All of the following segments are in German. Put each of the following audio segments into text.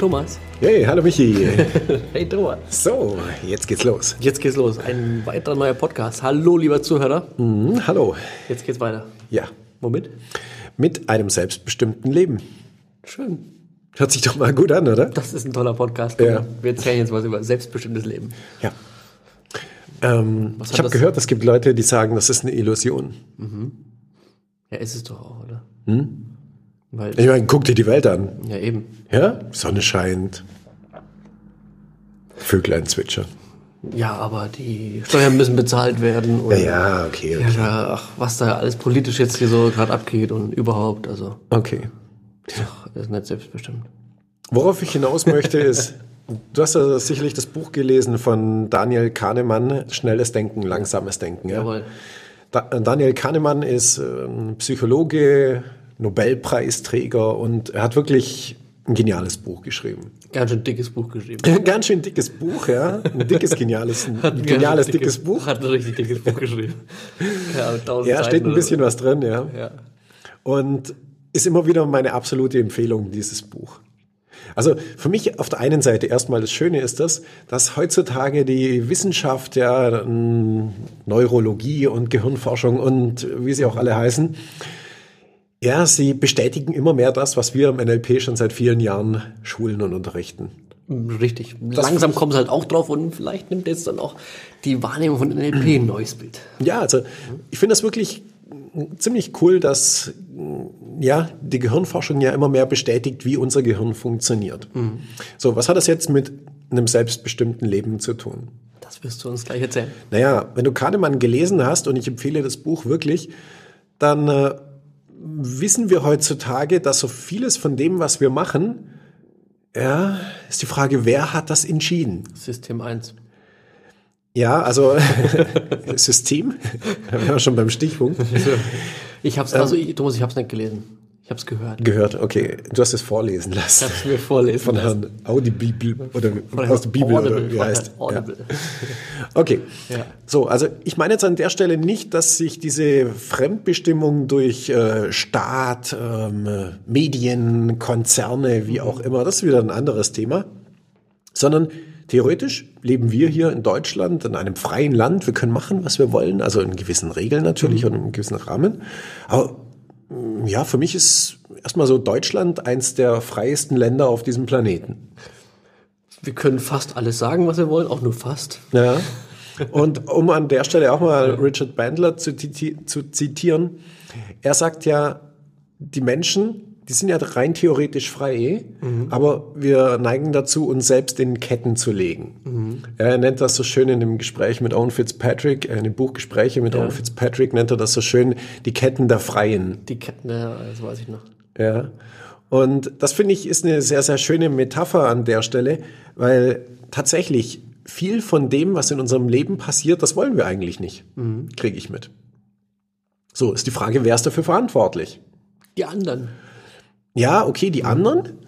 Thomas. Hey, hallo Michi. Hey Thomas. So, jetzt geht's los. Jetzt geht's los. Ein weiterer neuer Podcast. Hallo lieber Zuhörer. Mhm, hallo. Jetzt geht's weiter. Ja, Womit? mit einem selbstbestimmten Leben. Schön. Hört sich doch mal gut an, oder? Das ist ein toller Podcast. Ja. Wir erzählen jetzt was über selbstbestimmtes Leben. Ja. Ähm, ich habe gehört, es gibt Leute, die sagen, das ist eine Illusion. Ja, ist es doch auch, oder? Hm? Weil, Ich meine, guck dir die Welt an. ja eben. Ja, Sonne scheint. Vöglein zwitschern. Ja, aber die Steuern müssen bezahlt werden. Und Ja, ja, okay. Okay. ja, ach, was da alles politisch jetzt hier so gerade abgeht und überhaupt, also, okay. ach, das ist nicht selbstbestimmt. Worauf ich hinaus möchte ist, du hast ja sicherlich das Buch gelesen von Daniel Kahnemann, Schnelles Denken, Langsames Denken. Ja? Jawohl. Da, Daniel Kahnemann ist äh, ein Psychologe, Nobelpreisträger und er hat wirklich ein geniales Buch geschrieben. Ganz schön dickes Buch geschrieben. Ganz schön dickes Buch, ja. Ein dickes, geniales, ein geniales, schön dickes Buch. Hat ein richtig dickes Buch geschrieben. Ja, Ja, steht ein bisschen was drin, ja. so. Ja. Und ist immer wieder meine absolute Empfehlung, dieses Buch. Also für mich auf der einen Seite erstmal das Schöne ist das, dass heutzutage die Wissenschaft, ja, Neurologie und Gehirnforschung und wie sie auch alle heißen, ja, sie bestätigen immer mehr das, was wir im NLP schon seit vielen Jahren schulen und unterrichten. Richtig. Langsam kommen sie halt auch drauf und vielleicht nimmt jetzt dann auch die Wahrnehmung von NLP ein neues Bild. Ja, also ich finde das wirklich ziemlich cool, dass ja die Gehirnforschung ja immer mehr bestätigt, wie unser Gehirn funktioniert. So, was hat das jetzt mit einem selbstbestimmten Leben zu tun? Das wirst du uns gleich erzählen. Naja, wenn du Kahnemann gelesen hast, und ich empfehle das Buch wirklich, dann äh, wissen wir heutzutage, dass so vieles von dem, was wir machen, ja, ist die Frage, wer hat das entschieden? System 1. Ja, also System, da wären wir schon beim Stichpunkt. Ich hab's, also ich, Thomas, ich hab's nicht gelesen. Ich hab's gehört. Gehört, okay. Du hast es vorlesen Ich lassen. hab's mir vorlesen Von lassen. Herrn Audibibel oder Von aus der Bibel Audible, oder wie heißt. Herrn Ja. Audible. Okay. Ja. So, also ich meine jetzt an der Stelle nicht, dass sich diese Fremdbestimmung durch äh, Staat, ähm, äh, Medien, Konzerne, wie auch immer, das ist wieder ein anderes Thema, sondern theoretisch leben wir hier in Deutschland in einem freien Land. Wir können machen, was wir wollen, also in gewissen Regeln natürlich und in einem gewissen Rahmen. Aber ja, für mich ist erstmal so Deutschland eins der freiesten Länder auf diesem Planeten. Wir können fast alles sagen, was wir wollen, auch nur fast. Ja. Und um an der Stelle auch mal Richard Bandler zu, zu zitieren, er sagt ja, die Menschen, die sind ja rein theoretisch frei, aber wir neigen dazu, uns selbst in Ketten zu legen. Er nennt das so schön in dem Gespräch mit Owen Fitzpatrick, äh, in dem Buch Gespräche mit Owen Fitzpatrick, nennt er das so schön, die Ketten der Freien. Die Ketten, ja, das weiß ich noch. Ja. Und das finde ich ist eine sehr, sehr schöne Metapher an der Stelle, weil tatsächlich viel von dem, was in unserem Leben passiert, das wollen wir eigentlich nicht. Kriege ich mit. So, ist die Frage, wer ist dafür verantwortlich? Die anderen, Ja, okay, die anderen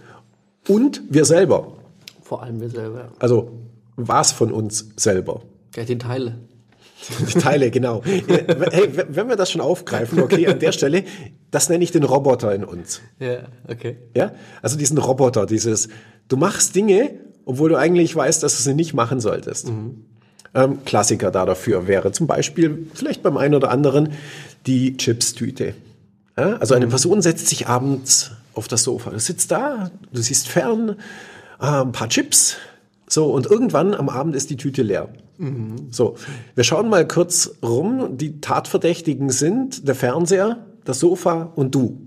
und wir selber. vor allem wir selber. Also was von uns selber? Ja, die Teile. Die Teile, genau. Hey, wenn wir das schon aufgreifen, okay, an der Stelle, das nenne ich den Roboter in uns. Ja, okay. Ja, also diesen Roboter, dieses, du machst Dinge, obwohl du eigentlich weißt, dass du sie nicht machen solltest. Ähm, Klassiker da dafür wäre zum Beispiel vielleicht beim einen oder anderen die Chips-Tüte. Ja, also eine Person setzt sich abends auf das Sofa. Du sitzt da, du siehst fern, äh, ein paar Chips, so und irgendwann am Abend ist die Tüte leer. So, wir schauen mal kurz rum. Die Tatverdächtigen sind der Fernseher, das Sofa und du.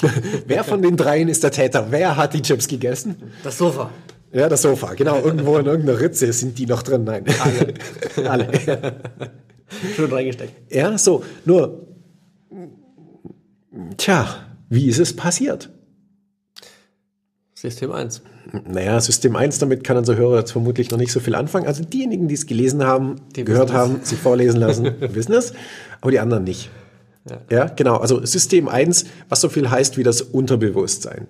Wer von den dreien ist der Täter? Wer hat die Chips gegessen? Das Sofa. Ja, das Sofa. Genau, irgendwo in irgendeiner Ritze sind die noch drin. Nein. Alle. Alle. Schön reingesteckt. Ja, so. Nur, tja, wie ist es passiert? System 1. Naja, System 1, damit kann unser Hörer jetzt vermutlich noch nicht so viel anfangen. Also diejenigen, die es gelesen haben, Die gehört haben, sich vorlesen lassen, wissen es, aber die anderen nicht. Ja. ja, genau. Also System 1, was so viel heißt wie das Unterbewusstsein.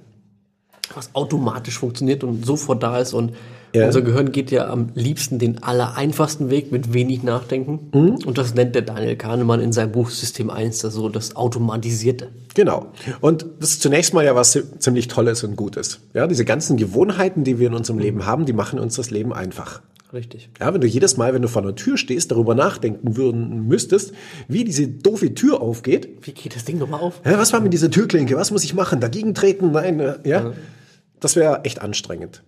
Was automatisch funktioniert und sofort da ist und ja. Unser Gehirn geht ja am liebsten den allereinfachsten Weg mit wenig Nachdenken. Mhm. Und das nennt der Daniel Kahnemann in seinem Buch System 1, also das Automatisierte. Genau. Und das ist zunächst mal ja was ziemlich Tolles und Gutes. Ja, diese ganzen Gewohnheiten, die wir in unserem Leben haben, die machen uns das Leben einfach. Richtig. Ja, wenn du jedes Mal, wenn du vor einer Tür stehst, darüber nachdenken würden müsstest, wie diese doofe Tür aufgeht. Wie geht das Ding nochmal auf? Ja, was war mit dieser Türklinke? Was muss ich machen? Dagegen treten? Nein, äh, ja. ja. Das wäre echt anstrengend.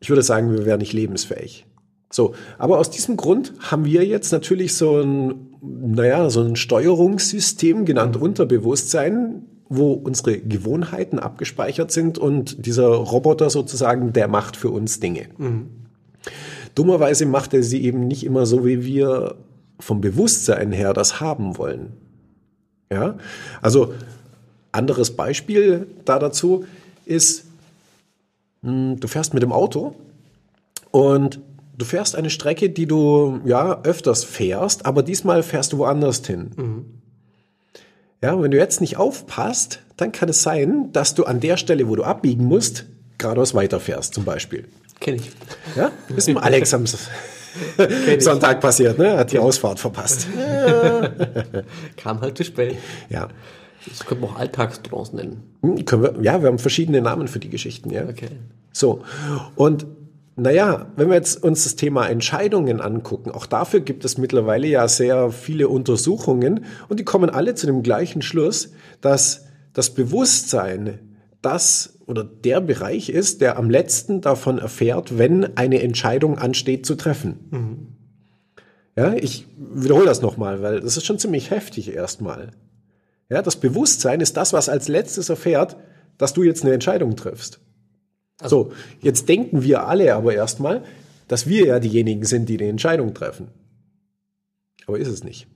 Ich würde sagen, wir wären nicht lebensfähig. So, aber aus diesem Grund haben wir jetzt natürlich so ein, naja, so ein Steuerungssystem genannt Unterbewusstsein, wo unsere Gewohnheiten abgespeichert sind und dieser Roboter sozusagen, der macht für uns Dinge. Mhm. Dummerweise macht er sie eben nicht immer so, wie wir vom Bewusstsein her das haben wollen. Ja, also anderes Beispiel da dazu ist, du fährst mit dem Auto und du fährst eine Strecke, die du ja öfters fährst, aber diesmal fährst du woanders hin. Mhm. Ja, wenn du jetzt nicht aufpasst, dann kann es sein, dass du an der Stelle, wo du abbiegen musst, geradeaus weiterfährst, zum Beispiel. Kenn ich. Ja, ist mit Alex am Sonntag passiert, ne? Hat die Ausfahrt verpasst. Kam halt zu spät. Ja. Das können wir auch Alltagstrance nennen. Hm, können wir, ja, wir haben verschiedene Namen für die Geschichten, ja. Okay. So. Und naja, wenn wir jetzt uns das Thema Entscheidungen angucken, auch dafür gibt es mittlerweile ja sehr viele Untersuchungen und die kommen alle zu dem gleichen Schluss, dass das Bewusstsein das oder der Bereich ist, der am letzten davon erfährt, wenn eine Entscheidung ansteht zu treffen. Mhm. Ja, ich wiederhole das nochmal, weil das ist schon ziemlich heftig erstmal. Ja, das Bewusstsein ist das, was als letztes erfährt, dass du jetzt eine Entscheidung triffst. Also, so, jetzt denken wir alle aber erstmal, dass wir ja diejenigen sind, die die Entscheidung treffen. Aber ist es nicht.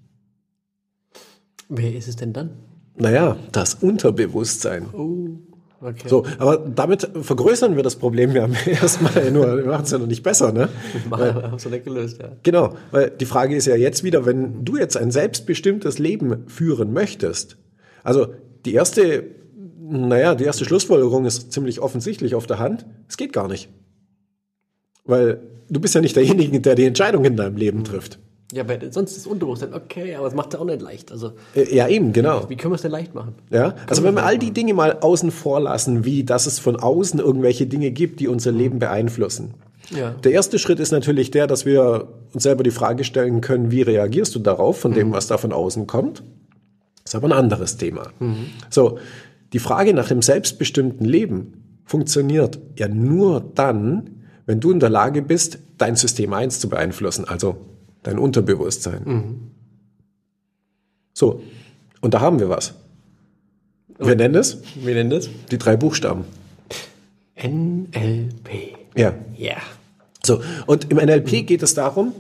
Wer ist es denn dann? Naja, das Unterbewusstsein. Oh, okay. So, aber damit vergrößern wir das Problem ja erstmal nur, wir machen es ja noch nicht besser, ne? Wir haben es nicht gelöst, ja. Genau, weil die Frage ist ja jetzt wieder, wenn du jetzt ein selbstbestimmtes Leben führen möchtest, also die erste, naja, die erste Schlussfolgerung ist ziemlich offensichtlich auf der Hand. Es geht gar nicht. Weil du bist ja nicht derjenige, der die Entscheidung in deinem Leben trifft. Ja, aber sonst ist Unterbewusstsein okay, aber es macht es auch nicht leicht. Also, äh, ja, eben, genau. Wie können wir es denn leicht machen? Ja, also wenn wir all die Dinge mal außen vor lassen, wie dass es von außen irgendwelche Dinge gibt, die unser Leben beeinflussen. Ja. Der erste Schritt ist natürlich der, dass wir uns selber die Frage stellen können, wie reagierst du darauf, von dem, mhm. was da von außen kommt? Das ist aber ein anderes Thema. Mhm. So, die Frage nach dem selbstbestimmten Leben funktioniert ja nur dann, wenn du in der Lage bist, dein System 1 zu beeinflussen, also dein Unterbewusstsein. Mhm. So, und da haben wir was. Wir nennen es? Wir nennen es? Die drei Buchstaben. NLP. Ja. Ja. So, und im NLP geht es darum,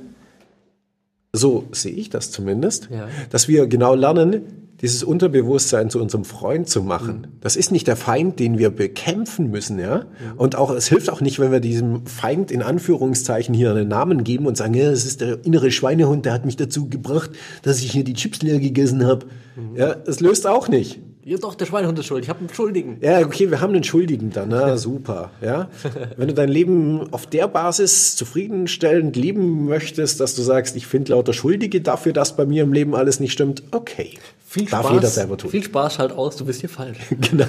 so sehe ich das zumindest, ja. dass wir genau lernen, dieses Unterbewusstsein zu unserem Freund zu machen. Mhm. Das ist nicht der Feind, den wir bekämpfen müssen, ja. Mhm. Und auch, es hilft auch nicht, wenn wir diesem Feind in Anführungszeichen hier einen Namen geben und sagen, ja, das ist der innere Schweinehund, der hat mich dazu gebracht, dass ich hier die Chips leer gegessen habe. Mhm. Ja, es löst auch nicht. Ja, doch, der Schweinehund ist schuld. Ich habe einen Schuldigen. Ja, okay, wir haben einen Schuldigen dann. Na, super. Ja? Wenn du dein Leben auf der Basis zufriedenstellend leben möchtest, dass du sagst, ich finde lauter Schuldige dafür, dass bei mir im Leben alles nicht stimmt, okay. Viel Darf Spaß, jeder selber tun. Viel Spaß halt aus, du bist hier falsch. genau.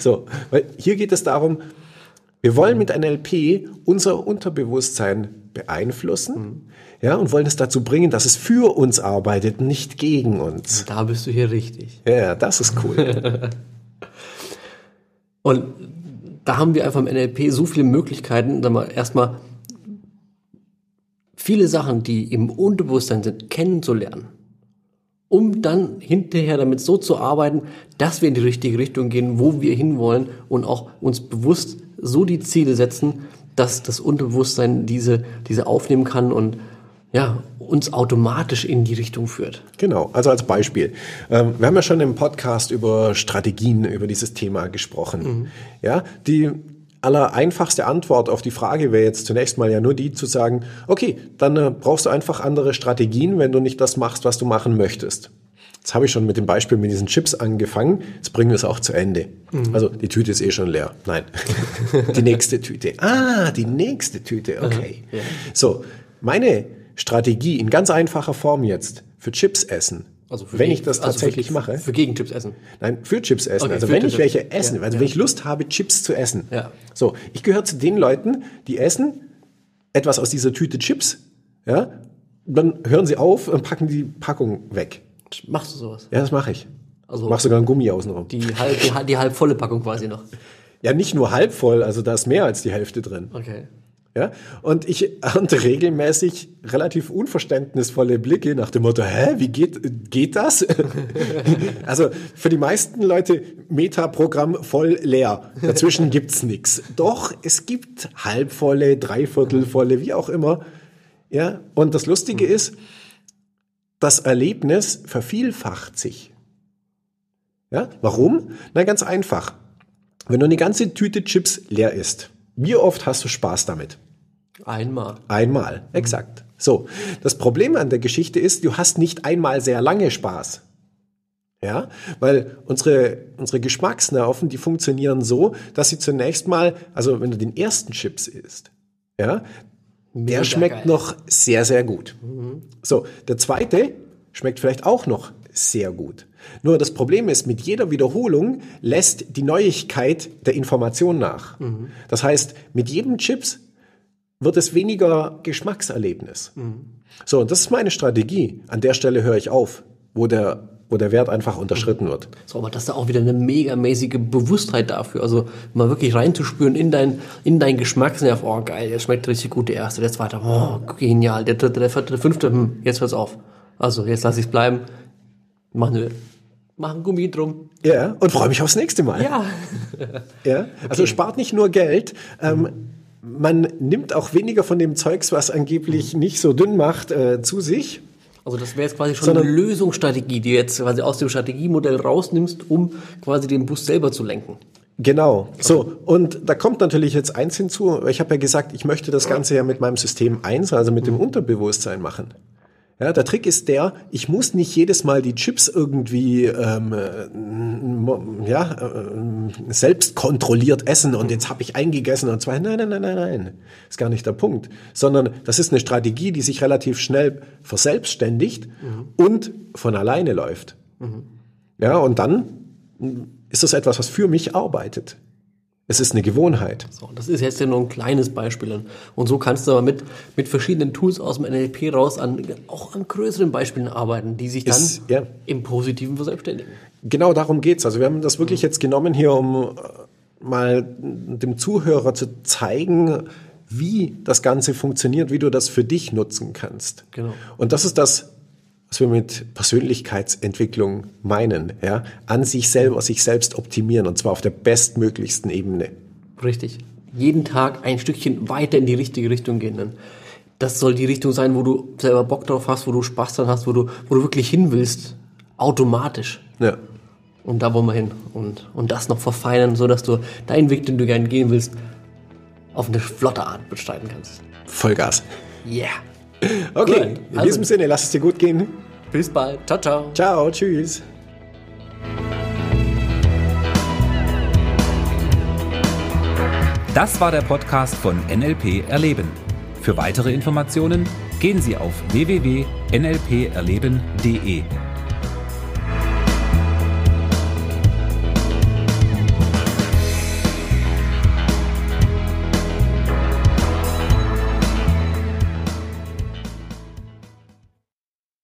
so, weil hier geht es darum, wir wollen mit NLP unser Unterbewusstsein beeinflussen. Mhm ja, und wollen es dazu bringen, dass es für uns arbeitet, nicht gegen uns. Da bist du hier richtig. Ja, das ist cool. und da haben wir einfach im NLP so viele Möglichkeiten, erstmal viele Sachen, die im Unterbewusstsein sind, kennenzulernen, um dann hinterher damit so zu arbeiten, dass wir in die richtige Richtung gehen, wo wir hinwollen und auch uns bewusst so die Ziele setzen, dass das Unterbewusstsein diese, diese aufnehmen kann und ja, uns automatisch in die Richtung führt. Genau, also als Beispiel. Ähm, wir haben ja schon im Podcast über Strategien über dieses Thema gesprochen. Mhm. Ja, die aller einfachste Antwort auf die Frage wäre jetzt zunächst mal ja nur die zu sagen, okay, dann äh, brauchst du einfach andere Strategien, wenn du nicht das machst, was du machen möchtest. Jetzt habe ich schon mit dem Beispiel mit diesen Chips angefangen. Jetzt bringen wir es auch zu Ende. Mhm. Also die Tüte ist eh schon leer. Nein. die nächste Tüte. Ah, die nächste Tüte. Okay. Ja. So, meine Strategie in ganz einfacher Form jetzt für Chips essen. Also für wenn gegen- ich das also tatsächlich für, mache. Für Gegenchips essen. Nein, für Chips essen. Okay, also wenn ich Chips. welche esse, Ja, also ja. wenn ich Lust habe, Chips zu essen. Ja. So, ich gehöre zu den Leuten, die essen etwas aus dieser Tüte Chips, ja, dann hören sie auf und packen die Packung weg. Machst du sowas? Ja, das mache ich. Also Mach sogar einen Gummi außenrum. die, halb, die, die halb volle Packung quasi noch. Ja, nicht nur halb voll, also da ist mehr als die Hälfte drin. Okay. Ja, und ich ernte regelmäßig relativ unverständnisvolle Blicke nach dem Motto, hä, wie geht, geht das? also für die meisten Leute Metaprogramm voll leer. Dazwischen gibt's nix. Doch, es gibt halbvolle, dreiviertelvolle, wie auch immer. Ja, und das Lustige ist, das Erlebnis vervielfacht sich. Ja, warum? Na, ganz einfach. Wenn du eine ganze Tüte Chips leer isst, wie oft hast du Spaß damit? Einmal. Einmal, exakt. So, das Problem an der Geschichte ist, du hast nicht einmal sehr lange Spaß. Ja, weil unsere, unsere Geschmacksnerven, die funktionieren so, dass sie zunächst mal, also wenn du den ersten Chips isst, ja, Mega der schmeckt geil. noch sehr, sehr gut. So, der zweite schmeckt vielleicht auch noch sehr gut. Nur das Problem ist, mit jeder Wiederholung lässt die Neuigkeit der Information nach. Das heißt, mit jedem Chips wird es weniger Geschmackserlebnis. So, und das ist meine Strategie. An der Stelle höre ich auf, wo der, wo der Wert einfach unterschritten wird. So, aber das ist da auch wieder eine megamäßige Bewusstheit dafür. Also mal wirklich reinzuspüren in dein, in dein Geschmacksnerv. Oh, geil, der schmeckt richtig gut, der erste, der zweite, oh, genial, der dritte, der vierte, der fünfte, hm, jetzt hört's auf. Also, jetzt lass ich's bleiben. Mach, ne, mach ein Gummi drum. Ja, und freue mich aufs nächste Mal. Ja. Ja, also spart nicht nur Geld, ähm, man nimmt auch weniger von dem Zeugs, was angeblich nicht so dünn macht, äh, zu sich. Also das wäre jetzt quasi schon Sondern- eine Lösungsstrategie, die du jetzt quasi aus dem Strategiemodell rausnimmst, um quasi den Bus selber zu lenken. Genau. So, und da kommt natürlich jetzt eins hinzu. Ich habe ja gesagt, ich möchte das Ganze ja mit meinem System 1, also mit dem Unterbewusstsein machen. Ja, der Trick ist der, ich muss nicht jedes Mal die Chips irgendwie ähm, äh, ja, äh, selbst kontrolliert essen und jetzt habe ich eingegessen und zwar, nein, nein, nein, nein, nein, ist gar nicht der Punkt, sondern das ist eine Strategie, die sich relativ schnell verselbstständigt und von alleine läuft. Ja, und dann ist das etwas, was für mich arbeitet. Es ist eine Gewohnheit. So, das ist jetzt ja nur ein kleines Beispiel. Und so kannst du aber mit, mit verschiedenen Tools aus dem NLP raus an, auch an größeren Beispielen arbeiten, die sich dann Ist- ja. im Positiven verselbstständigen. Genau darum geht's. Also wir haben das wirklich jetzt genommen hier, um äh, mal dem Zuhörer zu zeigen, wie das Ganze funktioniert, wie du das für dich nutzen kannst. Genau. Und das ist das, was wir mit Persönlichkeitsentwicklung meinen. Ja? An sich selber, sich selbst optimieren und zwar auf der bestmöglichsten Ebene. Richtig. Jeden Tag ein Stückchen weiter in die richtige Richtung gehen. Dann. Das soll die Richtung sein, wo du selber Bock drauf hast, wo du Spaß dran hast, wo du, wo du wirklich hin willst. Automatisch. Ja. Und da wollen wir hin. Und, und das noch verfeinern, so dass du deinen Weg, den du gerne gehen willst, auf eine flotte Art bestreiten kannst. Vollgas. Yeah. Okay, in Also- diesem Sinne, lass es dir gut gehen. Bis bald. Ciao, ciao. Ciao, tschüss. Das war der Podcast von NLP Erleben. Für weitere Informationen gehen Sie auf www.nlperleben.de.